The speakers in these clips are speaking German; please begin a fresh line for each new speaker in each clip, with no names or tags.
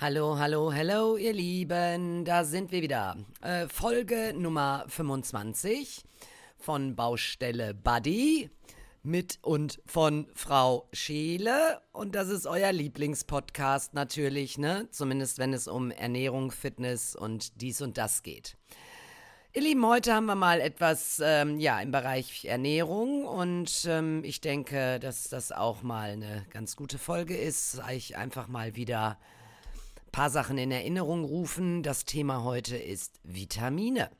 Hallo, hallo, hallo, ihr Lieben, da sind wir wieder. Äh, Folge Nummer 25 von Baustelle Buddy mit und von Frau Scheele. Und das ist euer Lieblingspodcast natürlich, ne? Zumindest wenn es um Ernährung, Fitness und dies und das geht. Ihr Lieben, heute haben wir mal etwas ähm, ja, im Bereich Ernährung und ähm, ich denke, dass das auch mal eine ganz gute Folge ist. Ich einfach mal wieder paar Sachen in Erinnerung rufen. Das Thema heute ist Vitamine.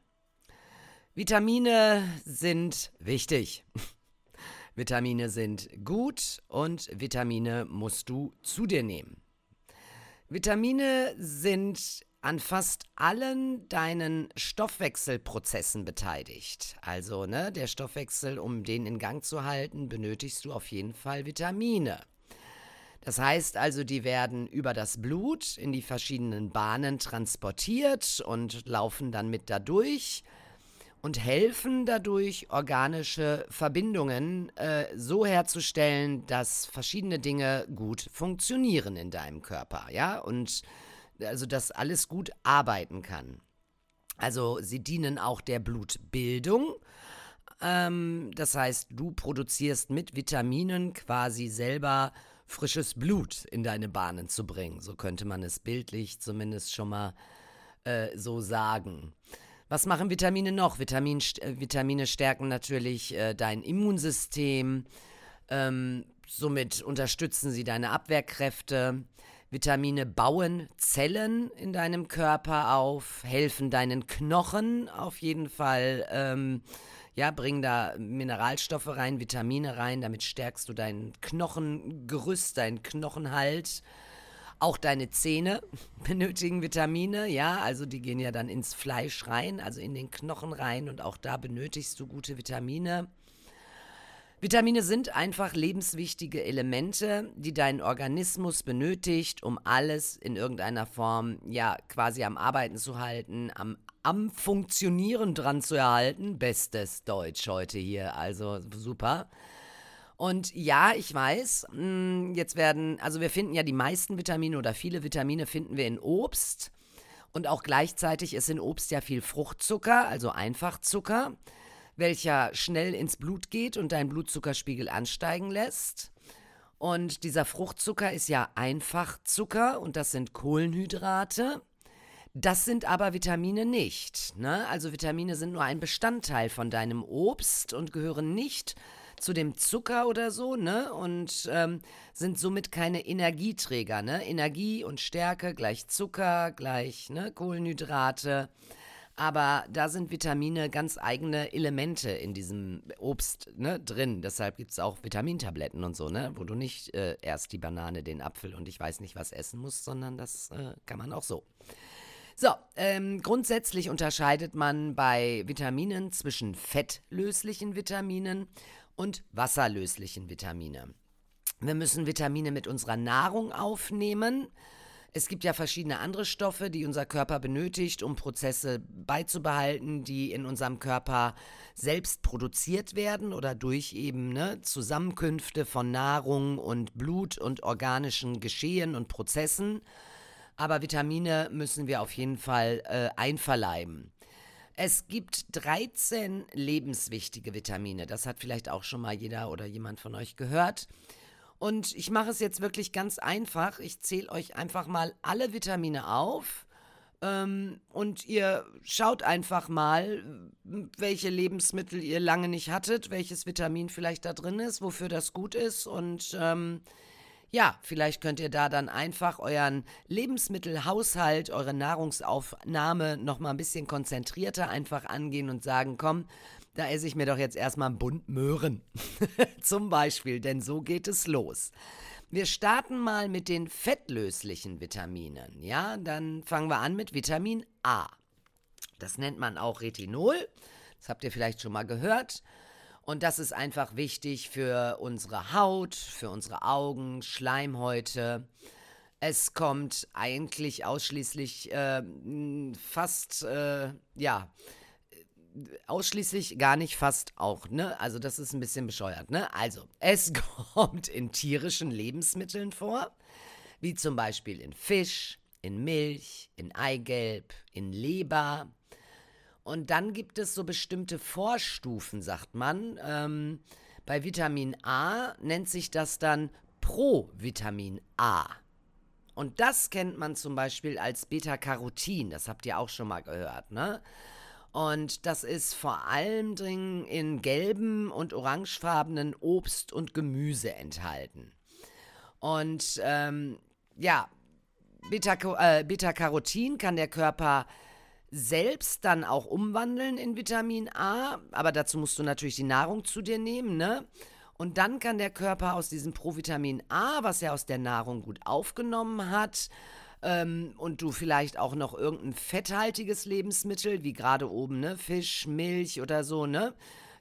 Vitamine sind wichtig. Vitamine sind gut und Vitamine musst du zu dir nehmen. Vitamine sind an fast allen deinen Stoffwechselprozessen beteiligt. Also, ne, der Stoffwechsel, um den in Gang zu halten, benötigst du auf jeden Fall Vitamine. Das heißt also, die werden über das Blut in die verschiedenen Bahnen transportiert und laufen dann mit dadurch und helfen dadurch, organische Verbindungen äh, so herzustellen, dass verschiedene Dinge gut funktionieren in deinem Körper, ja, und also dass alles gut arbeiten kann. Also sie dienen auch der Blutbildung. Ähm, das heißt, du produzierst mit Vitaminen quasi selber frisches Blut in deine Bahnen zu bringen. So könnte man es bildlich zumindest schon mal äh, so sagen. Was machen Vitamine noch? Vitamin, äh, Vitamine stärken natürlich äh, dein Immunsystem. Ähm, somit unterstützen sie deine Abwehrkräfte. Vitamine bauen Zellen in deinem Körper auf, helfen deinen Knochen auf jeden Fall ähm, ja, bring da Mineralstoffe rein, Vitamine rein, damit stärkst du dein Knochengerüst, deinen Knochenhalt. Auch deine Zähne benötigen Vitamine, ja, also die gehen ja dann ins Fleisch rein, also in den Knochen rein und auch da benötigst du gute Vitamine. Vitamine sind einfach lebenswichtige Elemente, die dein Organismus benötigt, um alles in irgendeiner Form, ja, quasi am Arbeiten zu halten, am am Funktionieren dran zu erhalten. Bestes Deutsch heute hier, also super. Und ja, ich weiß, hm, jetzt werden, also wir finden ja die meisten Vitamine oder viele Vitamine finden wir in Obst. Und auch gleichzeitig ist in Obst ja viel Fruchtzucker, also Einfachzucker, welcher schnell ins Blut geht und deinen Blutzuckerspiegel ansteigen lässt. Und dieser Fruchtzucker ist ja Einfachzucker und das sind Kohlenhydrate. Das sind aber Vitamine nicht. Ne? Also Vitamine sind nur ein Bestandteil von deinem Obst und gehören nicht zu dem Zucker oder so, ne? Und ähm, sind somit keine Energieträger, ne? Energie und Stärke gleich Zucker, gleich ne? Kohlenhydrate. Aber da sind Vitamine ganz eigene Elemente in diesem Obst ne, drin. Deshalb gibt es auch Vitamintabletten und so, ne? Wo du nicht äh, erst die Banane, den Apfel und ich weiß nicht was essen musst, sondern das äh, kann man auch so. So, ähm, grundsätzlich unterscheidet man bei Vitaminen zwischen fettlöslichen Vitaminen und wasserlöslichen Vitamine. Wir müssen Vitamine mit unserer Nahrung aufnehmen. Es gibt ja verschiedene andere Stoffe, die unser Körper benötigt, um Prozesse beizubehalten, die in unserem Körper selbst produziert werden oder durch eben ne, Zusammenkünfte von Nahrung und Blut und organischen Geschehen und Prozessen aber Vitamine müssen wir auf jeden Fall äh, einverleiben. Es gibt 13 lebenswichtige Vitamine. Das hat vielleicht auch schon mal jeder oder jemand von euch gehört. Und ich mache es jetzt wirklich ganz einfach. Ich zähle euch einfach mal alle Vitamine auf. Ähm, und ihr schaut einfach mal, welche Lebensmittel ihr lange nicht hattet, welches Vitamin vielleicht da drin ist, wofür das gut ist. Und ähm, ja, vielleicht könnt ihr da dann einfach euren Lebensmittelhaushalt, eure Nahrungsaufnahme noch mal ein bisschen konzentrierter einfach angehen und sagen, komm, da esse ich mir doch jetzt erstmal einen Bund Möhren. Zum Beispiel, denn so geht es los. Wir starten mal mit den fettlöslichen Vitaminen. Ja, dann fangen wir an mit Vitamin A. Das nennt man auch Retinol. Das habt ihr vielleicht schon mal gehört. Und das ist einfach wichtig für unsere Haut, für unsere Augen, Schleimhäute. Es kommt eigentlich ausschließlich äh, fast, äh, ja, ausschließlich gar nicht fast auch, ne? Also das ist ein bisschen bescheuert, ne? Also, es kommt in tierischen Lebensmitteln vor, wie zum Beispiel in Fisch, in Milch, in Eigelb, in Leber. Und dann gibt es so bestimmte Vorstufen, sagt man. Ähm, bei Vitamin A nennt sich das dann Provitamin A. Und das kennt man zum Beispiel als Beta-Carotin. Das habt ihr auch schon mal gehört, ne? Und das ist vor allem drin in gelben und orangefarbenen Obst und Gemüse enthalten. Und ähm, ja, äh, Beta-Carotin äh, kann der Körper selbst dann auch umwandeln in Vitamin A, aber dazu musst du natürlich die Nahrung zu dir nehmen, ne? Und dann kann der Körper aus diesem Provitamin A, was er aus der Nahrung gut aufgenommen hat, ähm, und du vielleicht auch noch irgendein fetthaltiges Lebensmittel, wie gerade oben, ne, Fisch, Milch oder so, ne,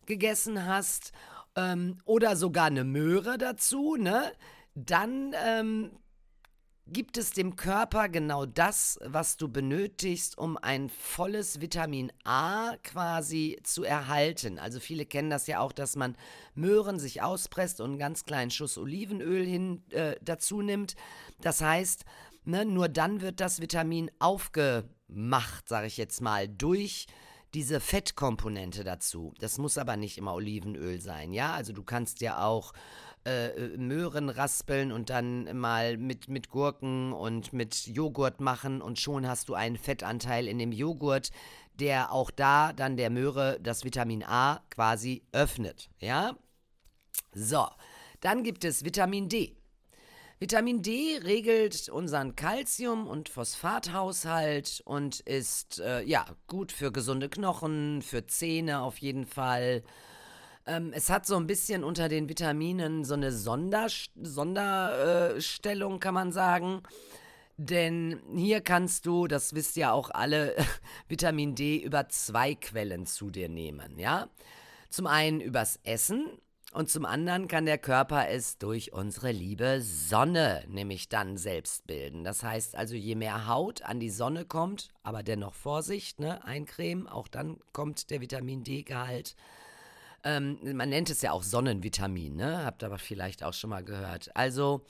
gegessen hast, ähm, oder sogar eine Möhre dazu, ne, dann ähm, gibt es dem Körper genau das, was du benötigst, um ein volles Vitamin A quasi zu erhalten. Also viele kennen das ja auch, dass man Möhren sich auspresst und einen ganz kleinen Schuss Olivenöl hin äh, dazu nimmt. Das heißt, Ne, nur dann wird das Vitamin aufgemacht, sage ich jetzt mal, durch diese Fettkomponente dazu. Das muss aber nicht immer Olivenöl sein, ja? Also du kannst ja auch äh, äh, Möhren raspeln und dann mal mit, mit Gurken und mit Joghurt machen und schon hast du einen Fettanteil in dem Joghurt, der auch da dann der Möhre das Vitamin A quasi öffnet, ja? So, dann gibt es Vitamin D. Vitamin D regelt unseren Kalzium- und Phosphathaushalt und ist äh, ja gut für gesunde Knochen, für Zähne auf jeden Fall. Ähm, es hat so ein bisschen unter den Vitaminen so eine Sonder Sonderstellung, kann man sagen. Denn hier kannst du, das wisst ja auch alle, Vitamin D über zwei Quellen zu dir nehmen, ja? Zum einen übers Essen und zum anderen kann der Körper es durch unsere liebe Sonne nämlich dann selbst bilden. Das heißt also, je mehr Haut an die Sonne kommt, aber dennoch Vorsicht, ne, eincremen, auch dann kommt der Vitamin D-Gehalt. Ähm, man nennt es ja auch Sonnenvitamin, ne? Habt aber vielleicht auch schon mal gehört. Also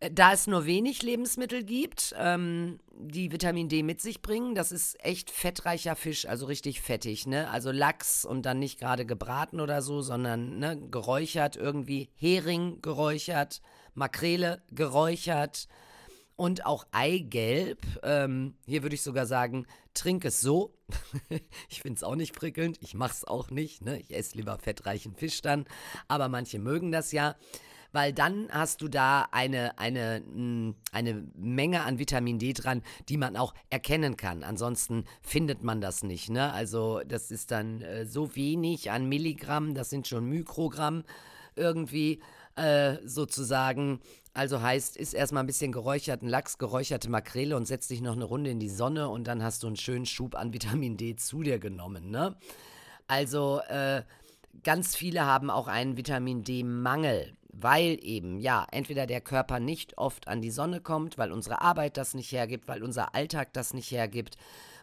äh, da es nur wenig Lebensmittel gibt, ähm, die Vitamin D mit sich bringen, das ist echt fettreicher Fisch, also richtig fettig, ne? Also Lachs und dann nicht gerade gebraten oder so, sondern ne, geräuchert irgendwie, Hering geräuchert, Makrele geräuchert und auch Eigelb. Ähm, hier würde ich sogar sagen, trink es so. ich finde es auch nicht prickelnd, ich mache es auch nicht, ne? Ich esse lieber fettreichen Fisch dann, aber manche mögen das ja weil dann hast du da eine, eine, mm, eine Menge an Vitamin D dran, die man auch erkennen kann. Ansonsten findet man das nicht. Ne? Also das ist dann äh, so wenig an Milligramm, das sind schon Mikrogramm irgendwie äh, sozusagen. Also heißt, ist erstmal ein bisschen geräucherten Lachs, geräucherte Makrele und setz dich noch eine Runde in die Sonne und dann hast du einen schönen Schub an Vitamin D zu dir genommen. Ne? Also äh, ganz viele haben auch einen Vitamin D-Mangel weil eben, ja, entweder der Körper nicht oft an die Sonne kommt, weil unsere Arbeit das nicht hergibt, weil unser Alltag das nicht hergibt,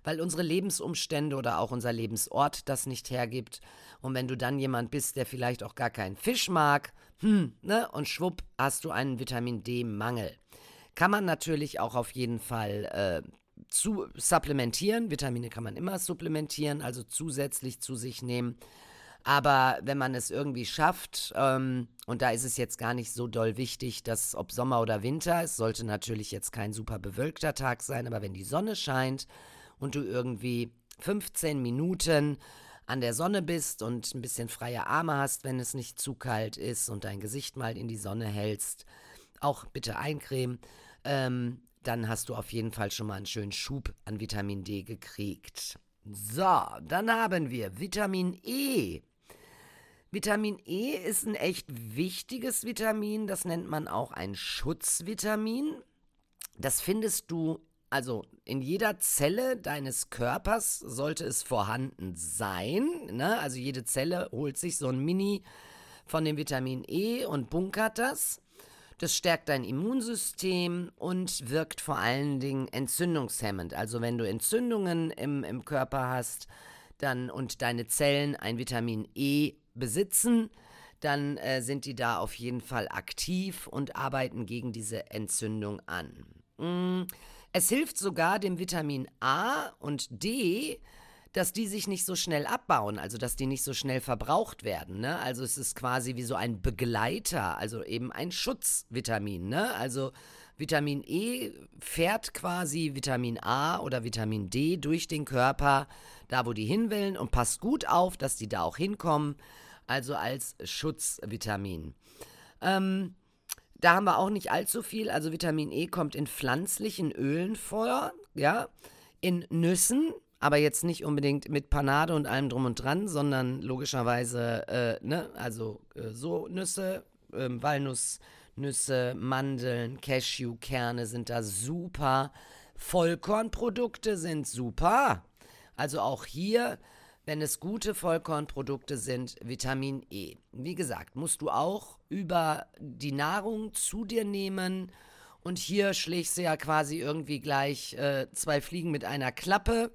weil unsere Lebensumstände oder auch unser Lebensort das nicht hergibt. Und wenn du dann jemand bist, der vielleicht auch gar keinen Fisch mag, hm, ne, und schwupp, hast du einen Vitamin D-Mangel. Kann man natürlich auch auf jeden Fall äh, zu supplementieren. Vitamine kann man immer supplementieren, also zusätzlich zu sich nehmen. Aber wenn man es irgendwie schafft, ähm, und da ist es jetzt gar nicht so doll wichtig, dass ob Sommer oder Winter, es sollte natürlich jetzt kein super bewölkter Tag sein, aber wenn die Sonne scheint und du irgendwie 15 Minuten an der Sonne bist und ein bisschen freie Arme hast, wenn es nicht zu kalt ist und dein Gesicht mal in die Sonne hältst, auch bitte eincremen, ähm, dann hast du auf jeden Fall schon mal einen schönen Schub an Vitamin D gekriegt. So, dann haben wir Vitamin E. Vitamin E ist ein echt wichtiges Vitamin, das nennt man auch ein Schutzvitamin. Das findest du also in jeder Zelle deines Körpers sollte es vorhanden sein. Ne? Also jede Zelle holt sich so ein Mini von dem Vitamin E und bunkert das. Das stärkt dein Immunsystem und wirkt vor allen Dingen entzündungshemmend. Also wenn du Entzündungen im, im Körper hast, dann und deine Zellen ein Vitamin E besitzen, dann äh, sind die da auf jeden Fall aktiv und arbeiten gegen diese Entzündung an. Mm, Es hilft sogar dem Vitamin A und D, dass die sich nicht so schnell abbauen, also dass die nicht so schnell verbraucht werden. Ne? Also es ist quasi wie so ein Begleiter, also eben ein Schutzvitamin. Ne? Also Vitamin E fährt quasi Vitamin A oder Vitamin D durch den Körper, da wo die hinwillen und passt gut auf, dass die da auch hinkommen, also als Schutzvitamin. Ähm, da haben wir auch nicht allzu viel. Also Vitamin E kommt in pflanzlichen Ölen vor, ja, in Nüssen, aber jetzt nicht unbedingt mit Panade und allem drum und dran, sondern logischerweise, äh, ne, also äh, so Nüsse, äh, Walnuss, Nüsse, Mandeln, Cashewkerne sind da super. Vollkornprodukte sind super. Also auch hier, wenn es gute Vollkornprodukte sind, Vitamin E. Wie gesagt, musst du auch über die Nahrung zu dir nehmen. Und hier schlägst du ja quasi irgendwie gleich äh, zwei Fliegen mit einer Klappe.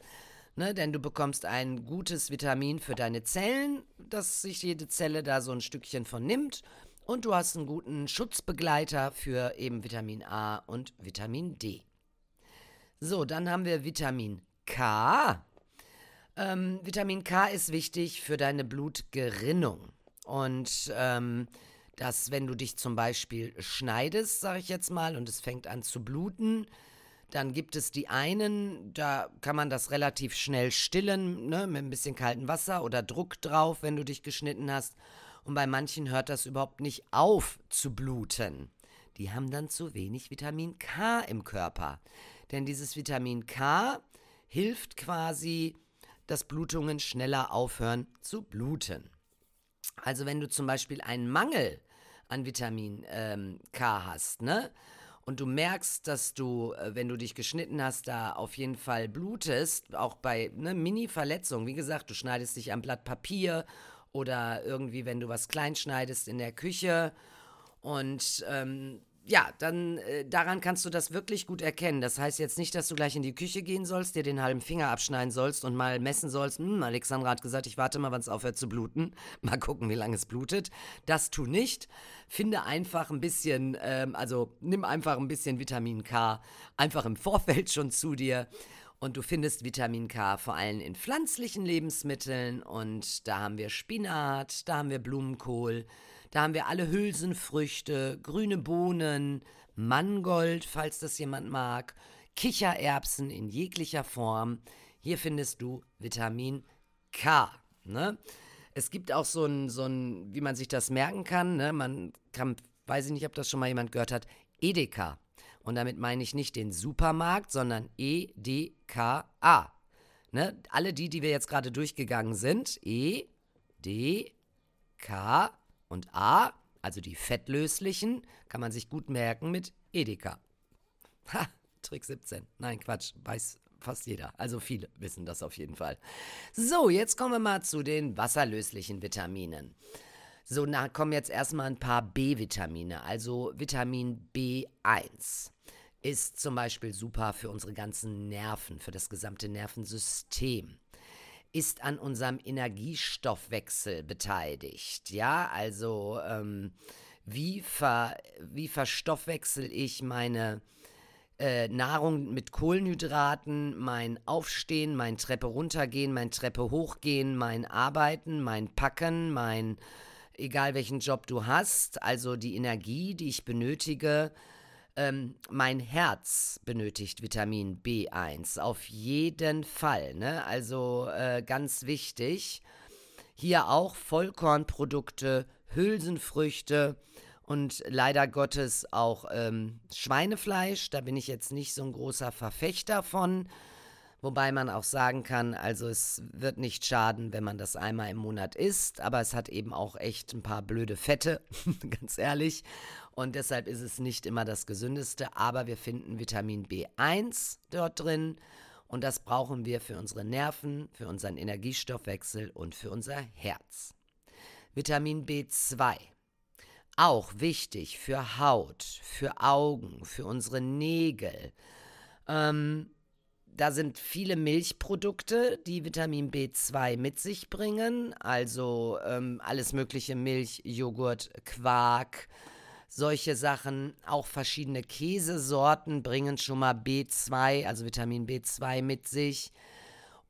Ne, denn du bekommst ein gutes Vitamin für deine Zellen, dass sich jede Zelle da so ein Stückchen von nimmt. Und du hast einen guten Schutzbegleiter für eben Vitamin A und Vitamin D. So, dann haben wir Vitamin K. Ähm, Vitamin K ist wichtig für deine Blutgerinnung. Und ähm, dass, wenn du dich zum Beispiel schneidest, sage ich jetzt mal, und es fängt an zu bluten, dann gibt es die einen, da kann man das relativ schnell stillen, ne, mit ein bisschen kaltem Wasser oder Druck drauf, wenn du dich geschnitten hast und bei manchen hört das überhaupt nicht auf zu bluten. Die haben dann zu wenig Vitamin K im Körper. Denn dieses Vitamin K hilft quasi, dass Blutungen schneller aufhören zu bluten. Also wenn du zum Beispiel einen Mangel an Vitamin ähm, K hast, ne? Und du merkst, dass du, äh, wenn du dich geschnitten hast, da auf jeden Fall blutest, auch bei ne, Mini-Verletzungen. Wie gesagt, du schneidest dich am Blatt Papier oder irgendwie, wenn du was kleinschneidest in der Küche. Und ähm, ja, dann äh, daran kannst du das wirklich gut erkennen. Das heißt jetzt nicht, dass du gleich in die Küche gehen sollst, dir den halben Finger abschneiden sollst und mal messen sollst. Hm, Alexandra hat gesagt, ich warte mal, wann es aufhört zu bluten. Mal gucken, wie lange es blutet. Das tu nicht. Finde einfach ein bisschen, ähm, also nimm einfach ein bisschen Vitamin K einfach im Vorfeld schon zu dir. Und du findest Vitamin K vor allem in pflanzlichen Lebensmitteln. Und da haben wir Spinat, da haben wir Blumenkohl, da haben wir alle Hülsenfrüchte, grüne Bohnen, Mangold, falls das jemand mag, Kichererbsen in jeglicher Form. Hier findest du Vitamin K. Ne? Es gibt auch so ein, so ein, wie man sich das merken kann, ne? man kann, weiß ich nicht, ob das schon mal jemand gehört hat, Edeka. Und damit meine ich nicht den Supermarkt, sondern E-D-K-A. Ne? Alle die, die wir jetzt gerade durchgegangen sind, E, D, K und A, also die fettlöslichen, kann man sich gut merken mit Edeka. Ha, Trick 17. Nein, Quatsch, weiß fast jeder. Also viele wissen das auf jeden Fall. So, jetzt kommen wir mal zu den wasserlöslichen Vitaminen. So, na, kommen jetzt erstmal ein paar B-Vitamine, also Vitamin B1 ist zum Beispiel super für unsere ganzen Nerven, für das gesamte Nervensystem. Ist an unserem Energiestoffwechsel beteiligt. Ja, also ähm, wie, ver, wie verstoffwechsel ich meine äh, Nahrung mit Kohlenhydraten, mein Aufstehen, mein Treppe runtergehen, mein Treppe hochgehen, mein Arbeiten, mein Packen, mein egal welchen Job du hast, also die Energie, die ich benötige. Ähm, mein Herz benötigt Vitamin B1, auf jeden Fall. Ne? Also äh, ganz wichtig. Hier auch Vollkornprodukte, Hülsenfrüchte und leider Gottes auch ähm, Schweinefleisch. Da bin ich jetzt nicht so ein großer Verfechter von. Wobei man auch sagen kann, also es wird nicht schaden, wenn man das einmal im Monat isst, aber es hat eben auch echt ein paar blöde Fette, ganz ehrlich. Und deshalb ist es nicht immer das gesündeste, aber wir finden Vitamin B1 dort drin und das brauchen wir für unsere Nerven, für unseren Energiestoffwechsel und für unser Herz. Vitamin B2 auch wichtig für Haut, für Augen, für unsere Nägel. Ähm, da sind viele Milchprodukte, die Vitamin B2 mit sich bringen. Also ähm, alles mögliche Milch, Joghurt, Quark, solche Sachen. Auch verschiedene Käsesorten bringen schon mal B2, also Vitamin B2 mit sich.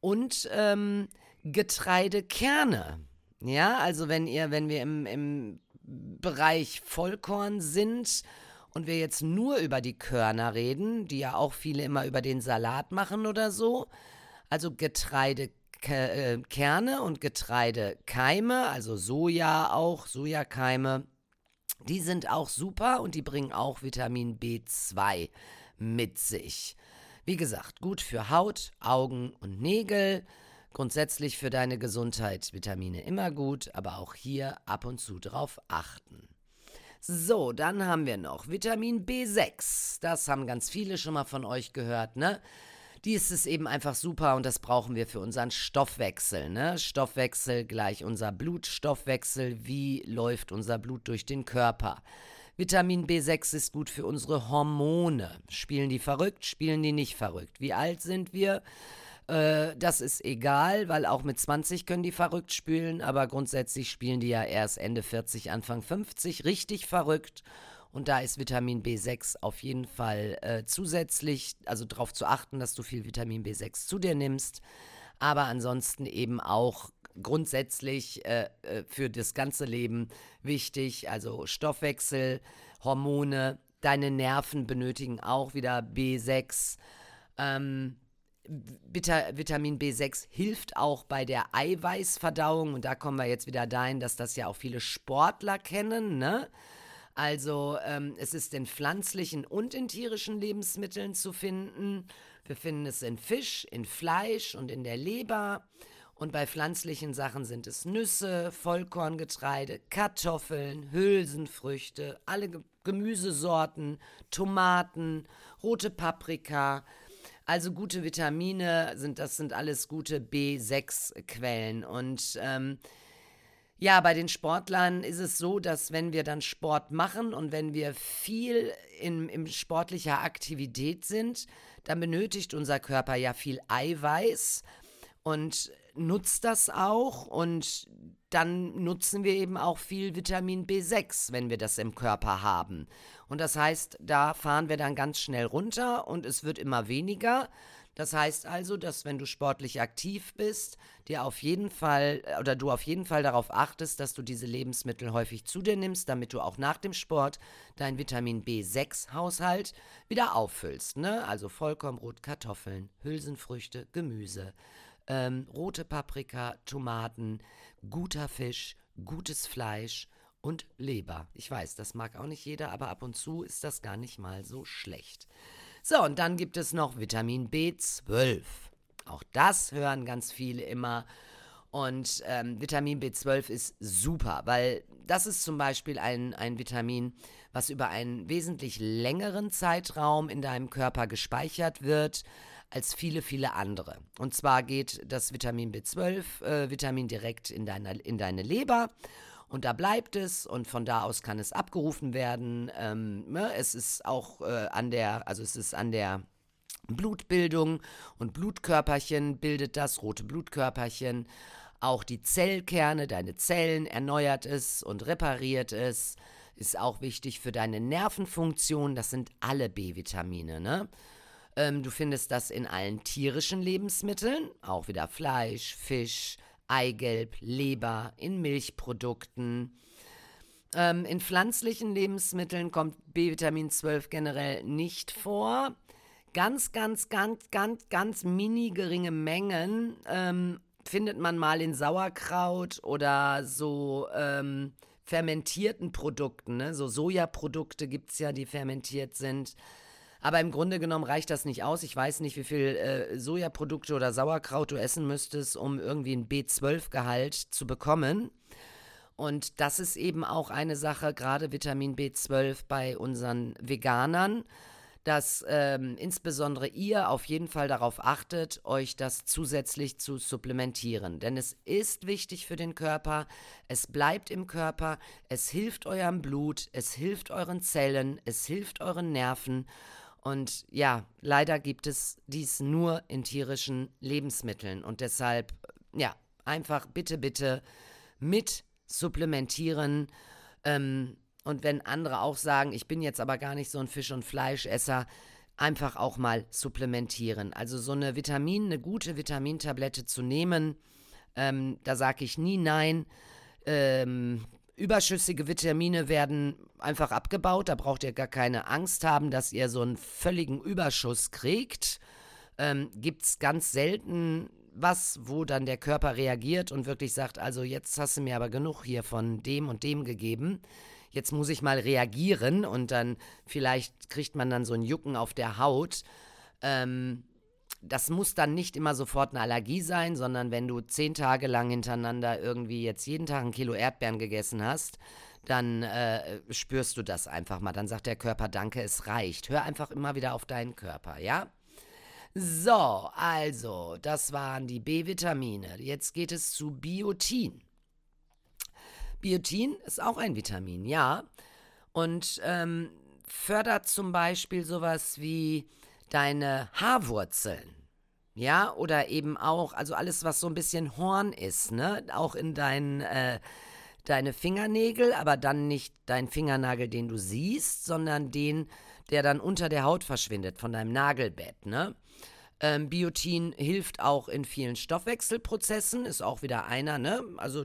Und ähm, Getreidekerne. Ja, also wenn ihr, wenn wir im, im Bereich Vollkorn sind und wir jetzt nur über die Körner reden, die ja auch viele immer über den Salat machen oder so, also Getreidekerne äh, und Getreidekeime, also Soja auch, Sojakeime, die sind auch super und die bringen auch Vitamin B2 mit sich. Wie gesagt, gut für Haut, Augen und Nägel. Grundsätzlich für deine Gesundheit Vitamine immer gut, aber auch hier ab und zu drauf achten. So, dann haben wir noch Vitamin B6. Das haben ganz viele schon mal von euch gehört, ne? Die ist es eben einfach super und das brauchen wir für unseren Stoffwechsel. Ne? Stoffwechsel gleich unser Blutstoffwechsel. Wie läuft unser Blut durch den Körper? Vitamin B6 ist gut für unsere Hormone. Spielen die verrückt? Spielen die nicht verrückt? Wie alt sind wir? Äh, das ist egal, weil auch mit 20 können die verrückt spielen, aber grundsätzlich spielen die ja erst Ende 40, Anfang 50 richtig verrückt. Und da ist Vitamin B6 auf jeden Fall äh, zusätzlich, also darauf zu achten, dass du viel Vitamin B6 zu dir nimmst. Aber ansonsten eben auch grundsätzlich äh, äh für das ganze Leben wichtig. Also Stoffwechsel, Hormone, deine Nerven benötigen auch wieder B6. Ähm, Vita Vitamin B6 hilft auch bei der Eiweißverdauung und da kommen wir jetzt wieder dahin, dass das ja auch viele Sportler kennen, ne? Also ähm, es ist in pflanzlichen und in tierischen Lebensmitteln zu finden. Wir finden es in Fisch, in Fleisch und in der Leber. Und bei pflanzlichen Sachen sind es Nüsse, Vollkorngetreide, Kartoffeln, Hülsenfrüchte, alle Gemüsesorten, Tomaten, rote Paprika, also gute Vitamine sind, das sind alles gute B6-Quellen. Und ähm, ja, bei den Sportlern ist es so, dass wenn wir dann Sport machen und wenn wir viel in, in sportlicher Aktivität sind, dann benötigt unser Körper ja viel Eiweiß und nutzt das auch und dann nutzen wir eben auch viel Vitamin B6, wenn wir das im Körper haben. Und das heißt, da fahren wir dann ganz schnell runter und es wird immer weniger. Das heißt also, dass wenn du sportlich aktiv bist, dir auf jeden Fall oder du auf jeden Fall darauf achtest, dass du diese Lebensmittel häufig zu dir nimmst, damit du auch nach dem Sport deinen Vitamin B6-Haushalt wieder auffüllst. Ne? Also Vollkornbrot, Kartoffeln, Hülsenfrüchte, Gemüse, ähm, rote Paprika, Tomaten, guter Fisch, gutes Fleisch und Leber. Ich weiß, das mag auch nicht jeder, aber ab und zu ist das gar nicht mal so schlecht. So, und dann gibt es noch Vitamin B12. Auch das hören ganz viele immer. Und ähm, Vitamin B12 ist super, weil das ist zum Beispiel ein, ein Vitamin, was über einen wesentlich längeren Zeitraum in deinem Körper gespeichert wird als viele, viele andere. Und zwar geht das Vitamin B12, äh, Vitamin direkt in, deiner, in deine Leber und da bleibt es und von da aus kann es abgerufen werden. Ähm, ne? Es ist auch äh, an der, also es ist an der Blutbildung und Blutkörperchen bildet das, rote Blutkörperchen. Auch die Zellkerne, deine Zellen erneuert es und repariert es. Ist auch wichtig für deine Nervenfunktion. Das sind alle B-Vitamine, ne? Ähm, du findest das in allen tierischen Lebensmitteln, auch wieder Fleisch, Fisch, Eigelb, Leber, in Milchprodukten. Ähm, in pflanzlichen Lebensmitteln kommt B-Vitamin 12 generell nicht vor. Ganz, ganz, ganz, ganz, ganz mini geringe Mengen ähm, findet man mal in Sauerkraut oder so ähm, fermentierten Produkten. Ne? So Sojaprodukte gibt es ja, die fermentiert sind. Aber im Grunde genommen reicht das nicht aus. Ich weiß nicht, wie viel äh, Sojaprodukte oder Sauerkraut du essen müsstest, um irgendwie ein B12-Gehalt zu bekommen. Und das ist eben auch eine Sache, gerade Vitamin B12 bei unseren Veganern, dass ähm, insbesondere ihr auf jeden Fall darauf achtet, euch das zusätzlich zu supplementieren. Denn es ist wichtig für den Körper, es bleibt im Körper, es hilft eurem Blut, es hilft euren Zellen, es hilft euren Nerven. Und ja, leider gibt es dies nur in tierischen Lebensmitteln. Und deshalb, ja, einfach bitte, bitte mit supplementieren. Ähm, und wenn andere auch sagen, ich bin jetzt aber gar nicht so ein Fisch- und Fleischesser, einfach auch mal supplementieren. Also so eine Vitamin, eine gute Vitamintablette zu nehmen, ähm, da sage ich nie nein. Ähm, überschüssige Vitamine werden einfach abgebaut. Da braucht ihr gar keine Angst haben, dass ihr so einen völligen Überschuss kriegt. Ähm, Gibt es ganz selten was, wo dann der Körper reagiert und wirklich sagt, also jetzt hast du mir aber genug hier von dem und dem gegeben. Jetzt muss ich mal reagieren und dann vielleicht kriegt man dann so ein Jucken auf der Haut. Ähm, das muss dann nicht immer sofort eine Allergie sein, sondern wenn du zehn Tage lang hintereinander irgendwie jetzt jeden Tag ein Kilo Erdbeeren gegessen hast, dann äh, spürst du das einfach mal. Dann sagt der Körper, danke, es reicht. Hör einfach immer wieder auf deinen Körper, ja? So, also, das waren die B-Vitamine. Jetzt geht es zu Biotin. Biotin ist auch ein Vitamin, ja. Und ähm, fördert zum Beispiel sowas wie deine Haarwurzeln. Ja, oder eben auch, also alles, was so ein bisschen Horn ist, ne? Auch in dein, äh, deine Fingernägel, aber dann nicht dein Fingernagel, den du siehst, sondern den, der dann unter der Haut verschwindet, von deinem Nagelbett, ne? Ähm, Biotin hilft auch in vielen Stoffwechselprozessen, ist auch wieder einer, ne? Also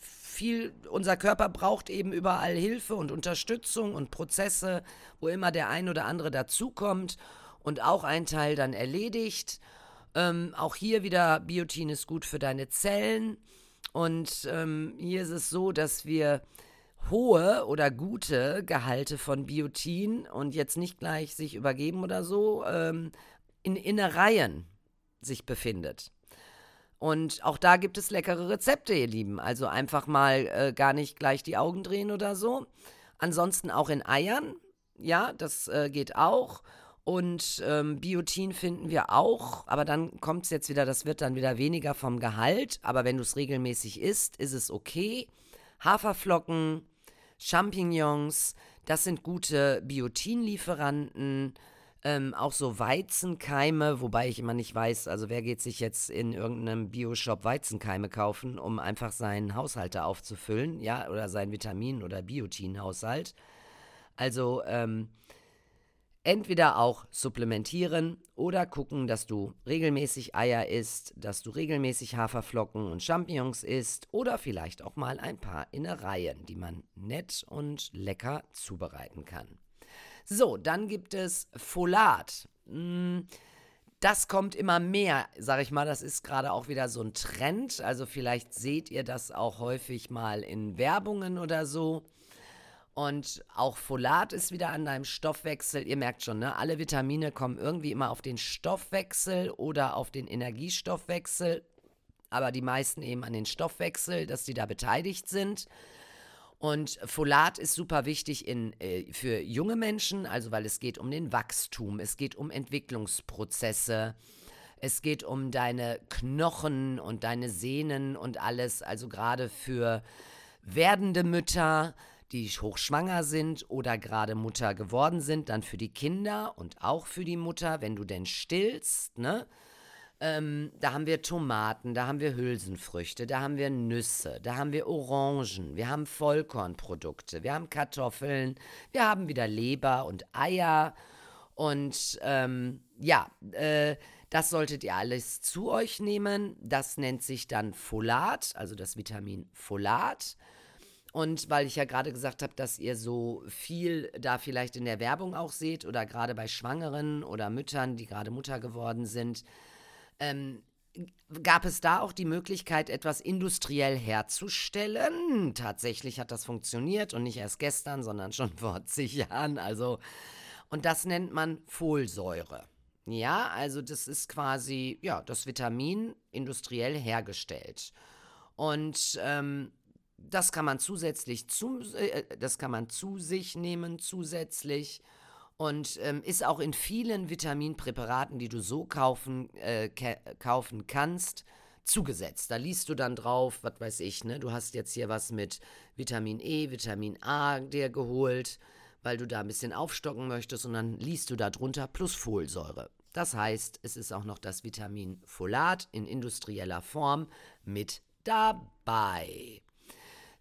viel, unser Körper braucht eben überall Hilfe und Unterstützung und Prozesse, wo immer der ein oder andere dazukommt und auch ein Teil dann erledigt. Ähm, auch hier wieder, Biotin ist gut für deine Zellen. Und ähm, hier ist es so, dass wir hohe oder gute Gehalte von Biotin und jetzt nicht gleich sich übergeben oder so, ähm, in Innereien sich befindet. Und auch da gibt es leckere Rezepte, ihr Lieben. Also einfach mal äh, gar nicht gleich die Augen drehen oder so. Ansonsten auch in Eiern. Ja, das äh, geht auch. Und ähm, Biotin finden wir auch, aber dann kommt es jetzt wieder, das wird dann wieder weniger vom Gehalt. Aber wenn du es regelmäßig isst, ist es okay. Haferflocken, Champignons, das sind gute Biotinlieferanten. Ähm, auch so Weizenkeime, wobei ich immer nicht weiß, also wer geht sich jetzt in irgendeinem Bioshop Weizenkeime kaufen, um einfach seinen Haushalt aufzufüllen, ja, oder seinen Vitamin- oder Biotinhaushalt. Also, ähm, entweder auch supplementieren oder gucken, dass du regelmäßig Eier isst, dass du regelmäßig Haferflocken und Champignons isst oder vielleicht auch mal ein paar Innereien, die man nett und lecker zubereiten kann. So, dann gibt es Folat. Hm, das kommt immer mehr, sag ich mal. Das ist gerade auch wieder so ein Trend. Also vielleicht seht ihr das auch häufig mal in Werbungen oder so. Und auch Folat ist wieder an deinem Stoffwechsel. Ihr merkt schon, ne? alle Vitamine kommen irgendwie immer auf den Stoffwechsel oder auf den Energiestoffwechsel. Aber die meisten eben an den Stoffwechsel, dass die da beteiligt sind. Und Folat ist super wichtig in, äh, für junge Menschen, also weil es geht um den Wachstum, es geht um Entwicklungsprozesse, es geht um deine Knochen und deine Sehnen und alles, also gerade für werdende Mütter, die hochschwanger sind oder gerade Mutter geworden sind, dann für die Kinder und auch für die Mutter, wenn du denn stillst, ne? Ähm, da haben wir Tomaten, da haben wir Hülsenfrüchte, da haben wir Nüsse, da haben wir Orangen, wir haben Vollkornprodukte, wir haben Kartoffeln, wir haben wieder Leber und Eier. Und ähm, ja, äh, das solltet ihr alles zu euch nehmen. Das nennt sich dann Folat, also das Vitamin Folat. Und weil ich ja gerade gesagt habe, dass ihr so viel da vielleicht in der Werbung auch seht oder gerade bei Schwangeren oder Müttern, die gerade Mutter geworden sind, ähm, gab es da auch die Möglichkeit, etwas industriell herzustellen. Tatsächlich hat das funktioniert und nicht erst gestern, sondern schon vor zig Jahren. Also, und das nennt man Folsäure. Ja, also das ist quasi, ja, das Vitamin industriell hergestellt. Und ähm, das kann man zusätzlich zu, äh, das kann man zu sich nehmen zusätzlich und ähm, ist auch in vielen Vitaminpräparaten, die du so kaufen, äh, kaufen kannst, zugesetzt. Da liest du dann drauf, was weiß ich, ne? Du hast jetzt hier was mit Vitamin E, Vitamin A dir geholt, weil du da ein bisschen aufstocken möchtest und dann liest du da drunter plus Folsäure. Das heißt, es ist auch noch das Vitamin Folat in industrieller Form mit dabei.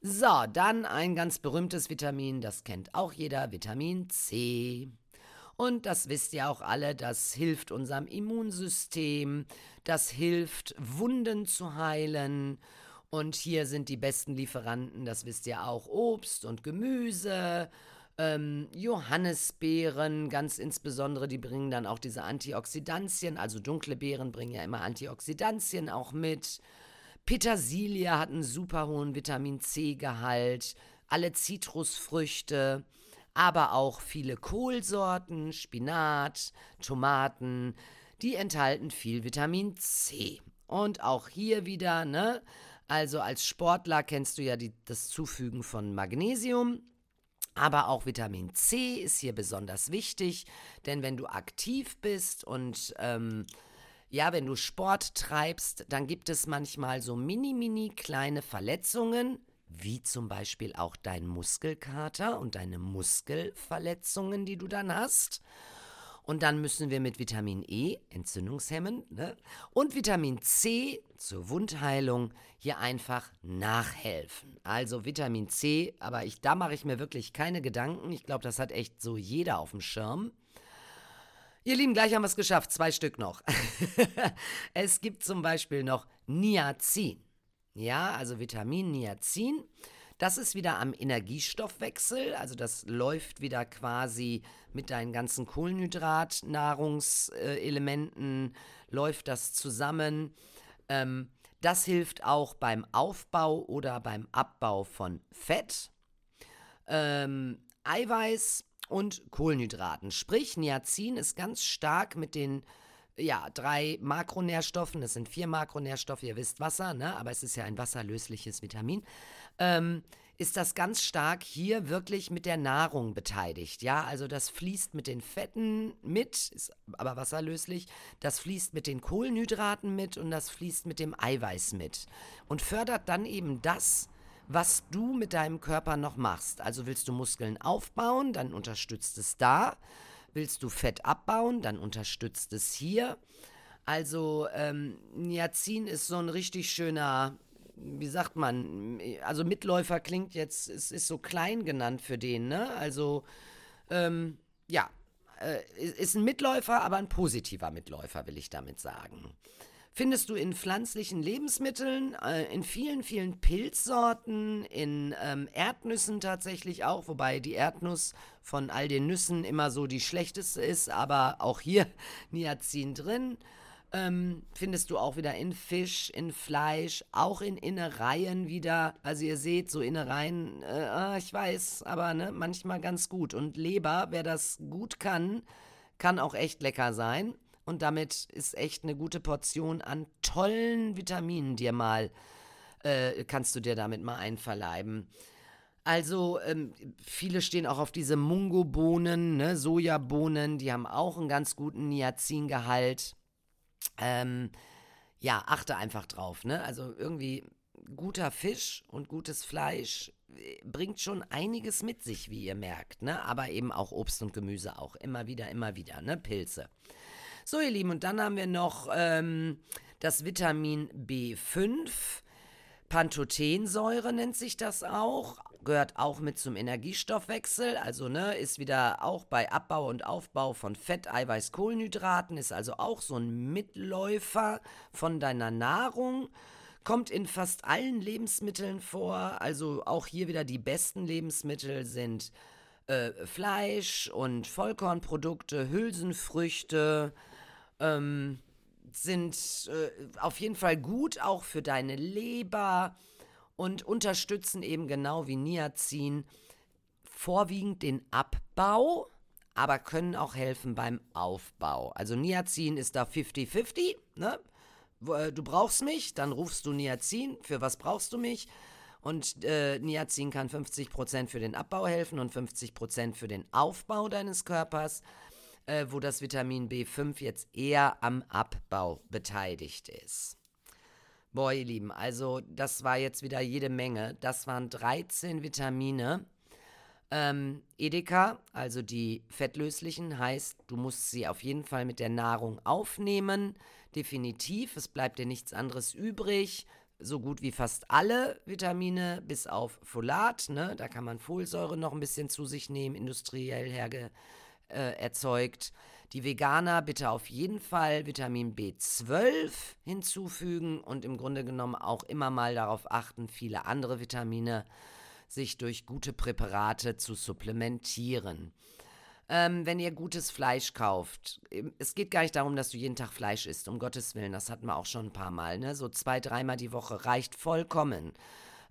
So, dann ein ganz berühmtes Vitamin, das kennt auch jeder, Vitamin C. Und das wisst ihr auch alle, das hilft unserem Immunsystem, das hilft Wunden zu heilen. Und hier sind die besten Lieferanten, das wisst ihr auch, Obst und Gemüse, ähm, Johannisbeeren, ganz insbesondere, die bringen dann auch diese Antioxidantien, also dunkle Beeren bringen ja immer Antioxidantien auch mit. Petersilie hat einen super hohen Vitamin C-Gehalt, alle Zitrusfrüchte, aber auch viele Kohlsorten, Spinat, Tomaten, die enthalten viel Vitamin C. Und auch hier wieder, ne? Also als Sportler kennst du ja die, das Zufügen von Magnesium. Aber auch Vitamin C ist hier besonders wichtig, denn wenn du aktiv bist und ähm, ja, wenn du Sport treibst, dann gibt es manchmal so mini, mini kleine Verletzungen, wie zum Beispiel auch dein Muskelkater und deine Muskelverletzungen, die du dann hast. Und dann müssen wir mit Vitamin E, entzündungshemmend, ne? und Vitamin C zur Wundheilung hier einfach nachhelfen. Also Vitamin C, aber ich, da mache ich mir wirklich keine Gedanken. Ich glaube, das hat echt so jeder auf dem Schirm. Ihr Lieben, gleich haben wir es geschafft. Zwei Stück noch. es gibt zum Beispiel noch Niacin. Ja, also Vitamin Niacin. Das ist wieder am Energiestoffwechsel, also das läuft wieder quasi mit deinen ganzen Kohlenhydrat-Nahrungselementen, läuft das zusammen. Ähm, das hilft auch beim Aufbau oder beim Abbau von Fett, ähm, Eiweiß und Kohlenhydraten. Sprich, Niacin ist ganz stark mit den ja, drei Makronährstoffen, das sind vier Makronährstoffe, ihr wisst Wasser, ne? aber es ist ja ein wasserlösliches Vitamin, ähm, ist das ganz stark hier wirklich mit der Nahrung beteiligt. Ja, also das fließt mit den Fetten mit, ist aber wasserlöslich, das fließt mit den Kohlenhydraten mit und das fließt mit dem Eiweiß mit und fördert dann eben das, was du mit deinem Körper noch machst. Also willst du Muskeln aufbauen, dann unterstützt es da. Willst du Fett abbauen, dann unterstützt es hier. Also ähm, Niacin ist so ein richtig schöner, wie sagt man, also Mitläufer klingt jetzt, es ist so klein genannt für den, ne? Also ähm, ja, äh, ist ein Mitläufer, aber ein positiver Mitläufer, will ich damit sagen findest du in pflanzlichen Lebensmitteln, äh, in vielen, vielen Pilzsorten, in ähm, Erdnüssen tatsächlich auch, wobei die Erdnuss von all den Nüssen immer so die schlechteste ist, aber auch hier Niacin drin. Ähm, findest du auch wieder in Fisch, in Fleisch, auch in Innereien wieder. Also ihr seht, so Innereien, äh, ah, ich weiß, aber ne, manchmal ganz gut. Und Leber, wer das gut kann, kann auch echt lecker sein. Und damit ist echt eine gute Portion an tollen Vitaminen dir mal, äh, kannst du dir damit mal einverleiben. Also, ähm, viele stehen auch auf diese Mungo-Bohnen, ne, Sojabohnen, die haben auch einen ganz guten Niacin-Gehalt. Ähm, ja, achte einfach drauf, ne? Also irgendwie guter Fisch und gutes Fleisch äh, bringt schon einiges mit sich, wie ihr merkt, ne? Aber eben auch Obst und Gemüse auch immer wieder, immer wieder, ne? Pilze. So, ihr Lieben, und dann haben wir noch ähm, das Vitamin B5. Pantothensäure nennt sich das auch, gehört auch mit zum Energiestoffwechsel, also ne, ist wieder auch bei Abbau und Aufbau von Fett, Eiweiß, Kohlenhydraten, ist also auch so ein Mitläufer von deiner Nahrung. Kommt in fast allen Lebensmitteln vor, also auch hier wieder die besten Lebensmittel sind äh, Fleisch und Vollkornprodukte, Hülsenfrüchte, ähm, sind äh, auf jeden Fall gut auch für deine Leber und unterstützen eben genau wie Niacin vorwiegend den Abbau, aber können auch helfen beim Aufbau. Also Niacin ist da 50-50, ne? Äh, du brauchst mich, dann rufst du Niacin. Für was brauchst du mich? Und äh, Niacin kann 50% für den Abbau helfen und 50% für den Aufbau deines Körpers äh, wo das Vitamin B5 jetzt eher am Abbau beteiligt ist. Boah, ihr Lieben, also das war jetzt wieder jede Menge. Das waren 13 Vitamine. Ähm, Edeka, also die fettlöslichen, heißt, du musst sie auf jeden Fall mit der Nahrung aufnehmen. Definitiv, es bleibt dir nichts anderes übrig. so gut wie fast alle Vitamine, bis auf Folat. Ne? Da kann man Folsäure noch ein bisschen zu sich nehmen, industriell herge äh, erzeugt. Die Veganer bitte auf jeden Fall Vitamin B12 hinzufügen und im Grunde genommen auch immer mal darauf achten, viele andere Vitamine sich durch gute Präparate zu supplementieren. Ähm, wenn ihr gutes Fleisch kauft, es geht gar nicht darum, dass du jeden Tag Fleisch isst, um Gottes Willen, das hatten wir auch schon ein paar Mal, ne? So zwei, dreimal die Woche reicht vollkommen.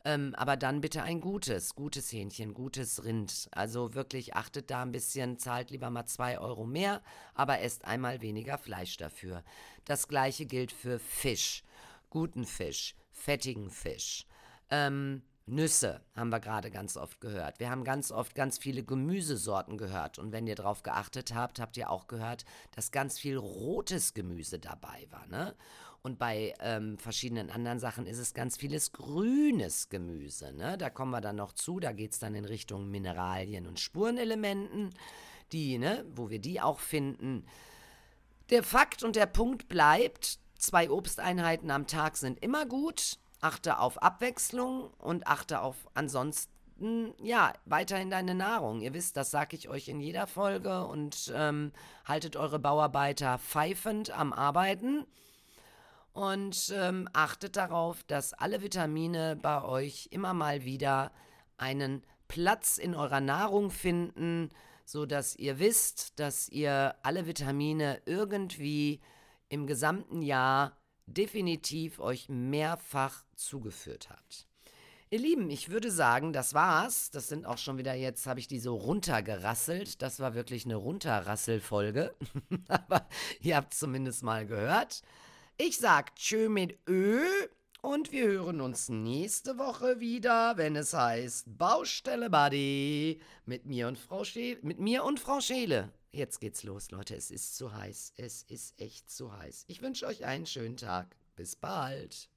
Ähm, aber dann bitte ein gutes, gutes Hähnchen, gutes Rind. Also wirklich achtet da ein bisschen, zahlt lieber mal zwei Euro mehr, aber esst einmal weniger Fleisch dafür. Das gleiche gilt für Fisch. Guten Fisch, fettigen Fisch. Ähm, Nüsse haben wir gerade ganz oft gehört. Wir haben ganz oft ganz viele Gemüsesorten gehört. Und wenn ihr darauf geachtet habt, habt ihr auch gehört, dass ganz viel rotes Gemüse dabei war. Ne? Und bei ähm, verschiedenen anderen Sachen ist es ganz vieles grünes Gemüse. Ne? Da kommen wir dann noch zu. Da geht es dann in Richtung Mineralien und Spurenelementen, die, ne, wo wir die auch finden. Der Fakt und der Punkt bleibt, zwei Obsteinheiten am Tag sind immer gut. Achte auf Abwechslung und achte auf ansonsten ja, weiterhin deine Nahrung. Ihr wisst, das sage ich euch in jeder Folge und ähm, haltet eure Bauarbeiter pfeifend am Arbeiten und ähm, achtet darauf, dass alle Vitamine bei euch immer mal wieder einen Platz in eurer Nahrung finden, so dass ihr wisst, dass ihr alle Vitamine irgendwie im gesamten Jahr definitiv euch mehrfach zugeführt habt. Ihr Lieben, ich würde sagen, das war's. Das sind auch schon wieder, jetzt habe ich die so runtergerasselt. Das war wirklich eine Runterrasselfolge. Aber ihr habt es zumindest mal gehört. Ich sag Tschö mit Ö und wir hören uns nächste Woche wieder, wenn es heißt Baustelle Buddy mit mir und Frau Scheele. Mit mir und Frau Scheele. Jetzt geht's los, Leute. Es ist zu heiß. Es ist echt zu heiß. Ich wünsche euch einen schönen Tag. Bis bald.